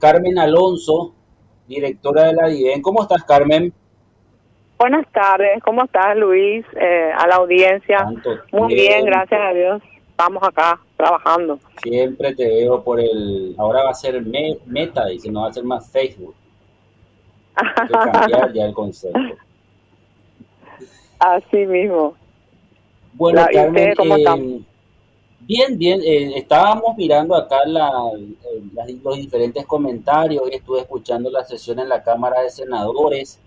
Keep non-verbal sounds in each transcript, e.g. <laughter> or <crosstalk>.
Carmen Alonso, directora de la DIVEN. ¿Cómo estás, Carmen? Buenas tardes, ¿cómo estás, Luis? Eh, a la audiencia. Muy bien. gracias a Dios. Estamos acá trabajando. Siempre te veo por el. Ahora va a ser Meta, dice, no va a ser más Facebook. Hay que cambiar ya el concepto. <laughs> Así mismo. Bueno, Carmen, ¿cómo eh, Bien, bien. Eh, estábamos mirando acá eh, los diferentes comentarios y estuve escuchando la sesión en la Cámara de Senadores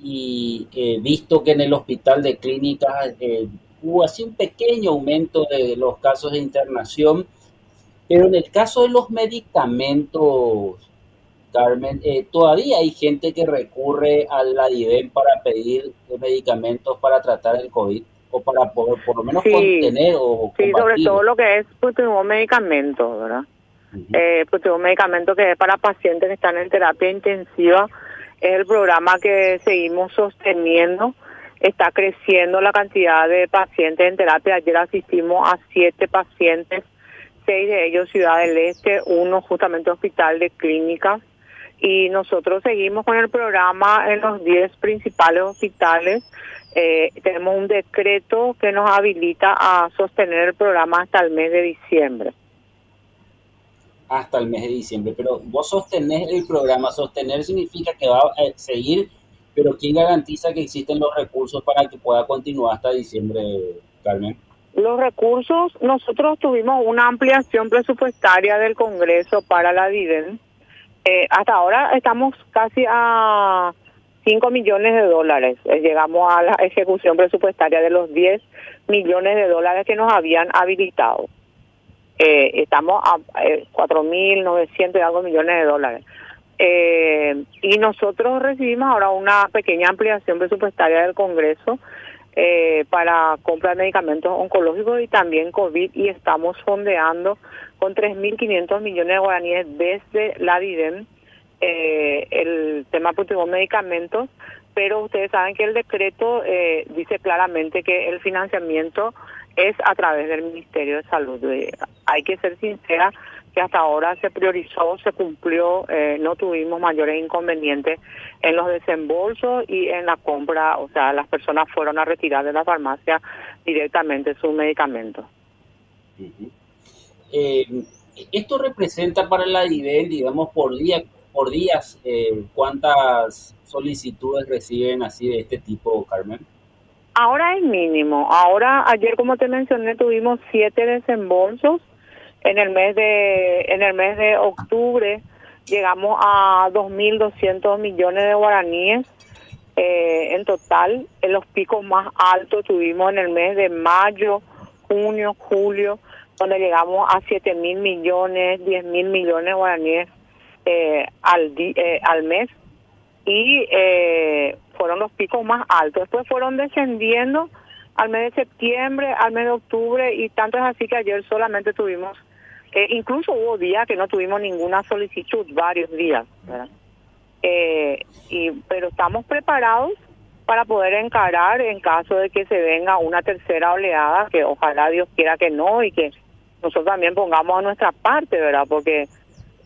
y he visto que en el hospital de clínicas eh, hubo así un pequeño aumento de los casos de internación, pero en el caso de los medicamentos, Carmen, todavía hay gente que recurre a la para pedir medicamentos para tratar el COVID o para poder por lo menos contener o Sí, sobre todo lo que es pues, un medicamento, ¿verdad? eh, pues, un medicamento que es para pacientes que están en terapia intensiva. Es el programa que seguimos sosteniendo. Está creciendo la cantidad de pacientes en terapia. Ayer asistimos a siete pacientes, seis de ellos Ciudad del Este, uno justamente Hospital de Clínicas. Y nosotros seguimos con el programa en los diez principales hospitales eh, tenemos un decreto que nos habilita a sostener el programa hasta el mes de diciembre. Hasta el mes de diciembre, pero vos sostenés el programa, sostener significa que va a seguir, pero ¿quién garantiza que existen los recursos para que pueda continuar hasta diciembre, Carmen? Los recursos, nosotros tuvimos una ampliación presupuestaria del Congreso para la DIDEN. Eh, hasta ahora estamos casi a 5 millones de dólares. Eh, llegamos a la ejecución presupuestaria de los 10 millones de dólares que nos habían habilitado. Eh, estamos a eh, 4.900 y algo millones de dólares. Eh, y nosotros recibimos ahora una pequeña ampliación presupuestaria del Congreso eh, para compra de medicamentos oncológicos y también COVID y estamos fondeando con 3.500 millones de guaraníes desde la DIDEM eh, el tema de medicamentos, pero ustedes saben que el decreto eh, dice claramente que el financiamiento es a través del Ministerio de Salud. Eh, hay que ser sincera que hasta ahora se priorizó, se cumplió, eh, no tuvimos mayores inconvenientes en los desembolsos y en la compra, o sea, las personas fueron a retirar de la farmacia directamente sus medicamentos. esto representa para la DIVEN, digamos, por día, por días, eh, ¿cuántas solicitudes reciben así de este tipo, Carmen? Ahora es mínimo. Ahora, ayer como te mencioné, tuvimos siete desembolsos. En el mes de, en el mes de octubre llegamos a 2.200 millones de guaraníes eh, en total. En los picos más altos tuvimos en el mes de mayo, junio, julio, donde llegamos a 7.000 millones, 10.000 millones de guaraníes eh, al, eh, al mes y eh, fueron los picos más altos. Después fueron descendiendo al mes de septiembre, al mes de octubre y tanto es así que ayer solamente tuvimos, eh, incluso hubo días que no tuvimos ninguna solicitud, varios días, Eh, y, pero estamos preparados para poder encarar en caso de que se venga una tercera oleada, que ojalá Dios quiera que no y que nosotros también pongamos a nuestra parte, ¿verdad? Porque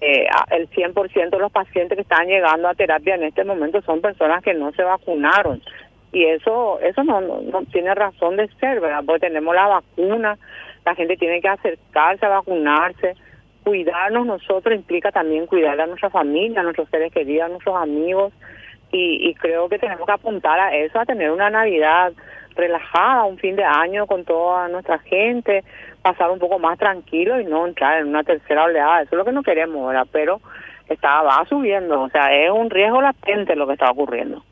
eh, el 100% de los pacientes que están llegando a terapia en este momento son personas que no se vacunaron. Y eso eso no, no, tiene razón de ser, ¿verdad? Porque tenemos la vacuna, la gente tiene que acercarse a vacunarse, cuidarnos nosotros implica también cuidar a nuestra familia, a nuestros seres queridos, a nuestros amigos y, y creo que tenemos que apuntar a eso, a tener una Navidad relajada, un fin de año con toda nuestra gente, pasar un poco más tranquilo y no entrar en una tercera oleada. Eso es lo que no queremos, ¿verdad? Pero está, va subiendo, o sea, es un riesgo latente lo que está ocurriendo.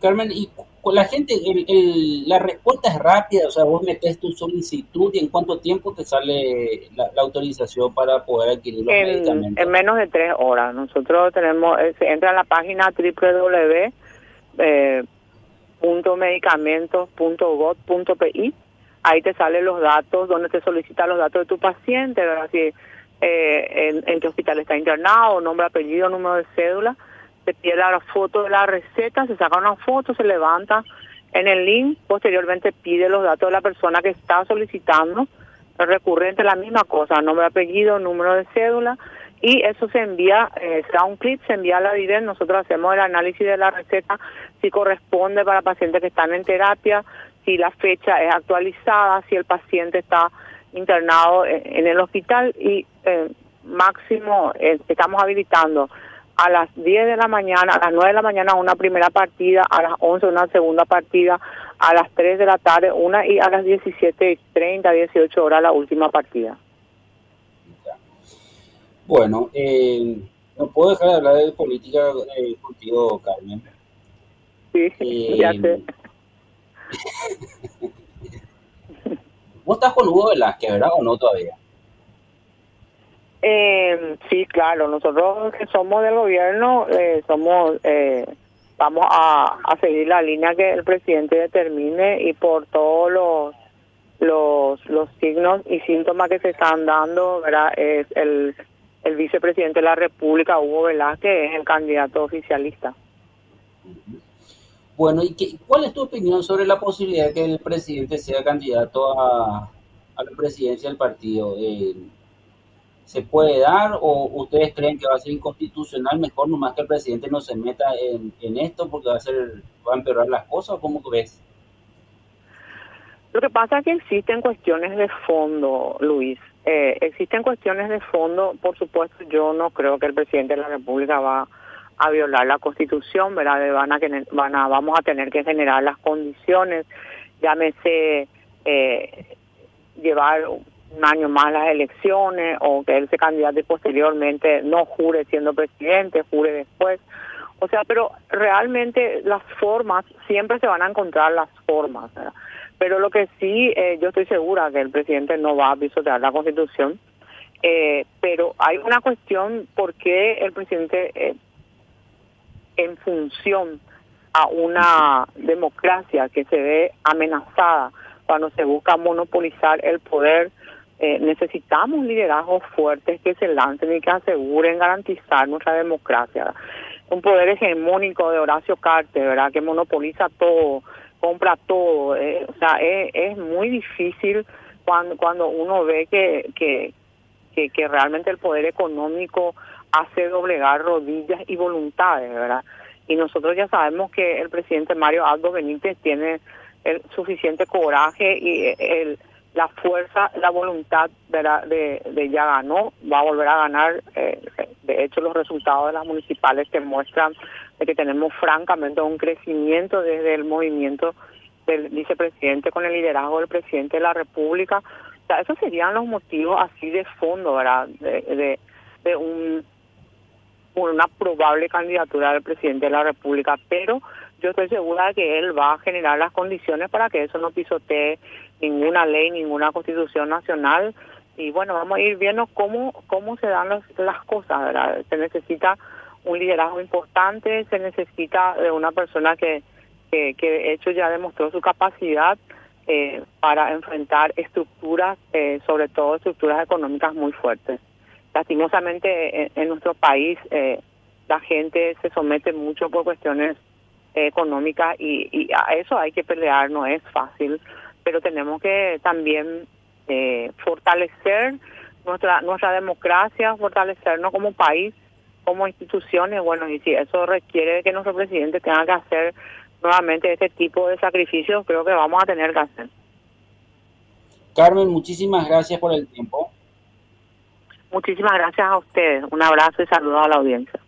Carmen, y con la gente, el, la respuesta es rápida, o sea, vos metes tu solicitud y en cuánto tiempo te sale la, autorización para poder adquirir los medicamentos. En menos de tres horas. Nosotros tenemos, se entra en la página www. Eh, ahí te salen los datos, donde te solicitan los datos de tu paciente, ¿verdad? Si eh, en, qué hospital está internado, nombre, apellido, número de cédula, se pide la foto de la receta, se saca una foto, se levanta en el link, posteriormente pide los datos de la persona que está solicitando, el recurrente la misma cosa, nombre, apellido, número de cédula, y eso se envía, eh, se da un clip, se envía a la DIDEN, nosotros hacemos el análisis de la receta, si corresponde para pacientes que están en terapia, si la fecha es actualizada, si el paciente está internado en, el hospital y eh, máximo eh, estamos habilitando a las 10 de la mañana, a las 9 de la mañana una primera partida, a las 11 una segunda partida, a las 3 de la tarde una y a las 17.30, 18 horas la última partida. Bueno, eh, no puedo dejar de hablar de política eh, contigo, Carmen. Sí, eh, ya sé. <laughs> ¿Vos estás con Hugo Velázquez, verdad, o no todavía? Eh, sí, claro, nosotros que somos del gobierno, eh, somos, eh, vamos a, seguir la línea que el presidente determine y por todos los, los, los signos y síntomas que se están dando, ¿verdad? Es el, el vicepresidente de la República, Hugo Velázquez, es el candidato oficialista. Bueno, ¿y qué, cuál es tu opinión sobre la posibilidad de que el presidente sea candidato a, a la presidencia del partido? Eh, se puede dar o ustedes creen que va a ser inconstitucional mejor nomás que el presidente no se meta en, esto porque va a ser va a empeorar las cosas cómo ves lo que pasa es que existen cuestiones de fondo Luis. Eh, existen cuestiones de fondo. Por supuesto yo no creo que el presidente de la república va a violar la constitución verdad van a, van a vamos a tener que generar las condiciones llámese eh, llevar un año más las elecciones o que él se candidate posteriormente no jure siendo presidente, jure después. O sea, pero realmente las formas, siempre se van a encontrar las formas. Pero lo que sí, eh, yo estoy segura que el presidente no va a pisotear la constitución. Eh, pero hay una cuestión, ¿por qué el presidente, eh, en función a una democracia que se ve amenazada cuando se busca monopolizar el poder, eh, necesitamos liderazgos fuertes que se lancen y que aseguren garantizar nuestra democracia. Un poder hegemónico de Horacio Carter, ¿verdad? Que monopoliza todo, compra todo. Eh, o sea, es, muy difícil cuando, cuando uno ve que, que, que, realmente el poder económico hace doblegar rodillas y voluntades, ¿verdad? Y nosotros ya sabemos que el presidente Mario Aldo Benítez tiene el suficiente coraje y el la fuerza, la voluntad de, de, ya ganó, va a volver a ganar. Eh, de hecho, los resultados de las municipales que muestran de que tenemos francamente un crecimiento desde el movimiento del vicepresidente con el liderazgo del presidente de la República. O sea, esos serían los motivos así de fondo, ¿verdad? De, de, de un, una probable candidatura del presidente de la República, pero yo estoy segura de que él va a generar las condiciones para que eso no pisotee ninguna ley, ninguna constitución nacional. Y bueno, vamos a ir viendo cómo, cómo se dan las cosas. Se necesita un liderazgo importante, se necesita de una persona que, que, de hecho ya demostró su capacidad eh, para enfrentar estructuras, eh, sobre todo estructuras económicas muy fuertes. Lastimosamente en, nuestro país eh, la gente se somete mucho por cuestiones económica y, y a eso hay que pelear, no es fácil, pero tenemos que también eh, fortalecer nuestra nuestra democracia, fortalecernos como país, como instituciones, bueno, y si eso requiere que nuestro presidente tenga que hacer nuevamente este tipo de sacrificios, creo que vamos a tener que hacer. Carmen, muchísimas gracias por el tiempo. Muchísimas gracias a ustedes. Un abrazo y saludos a la audiencia.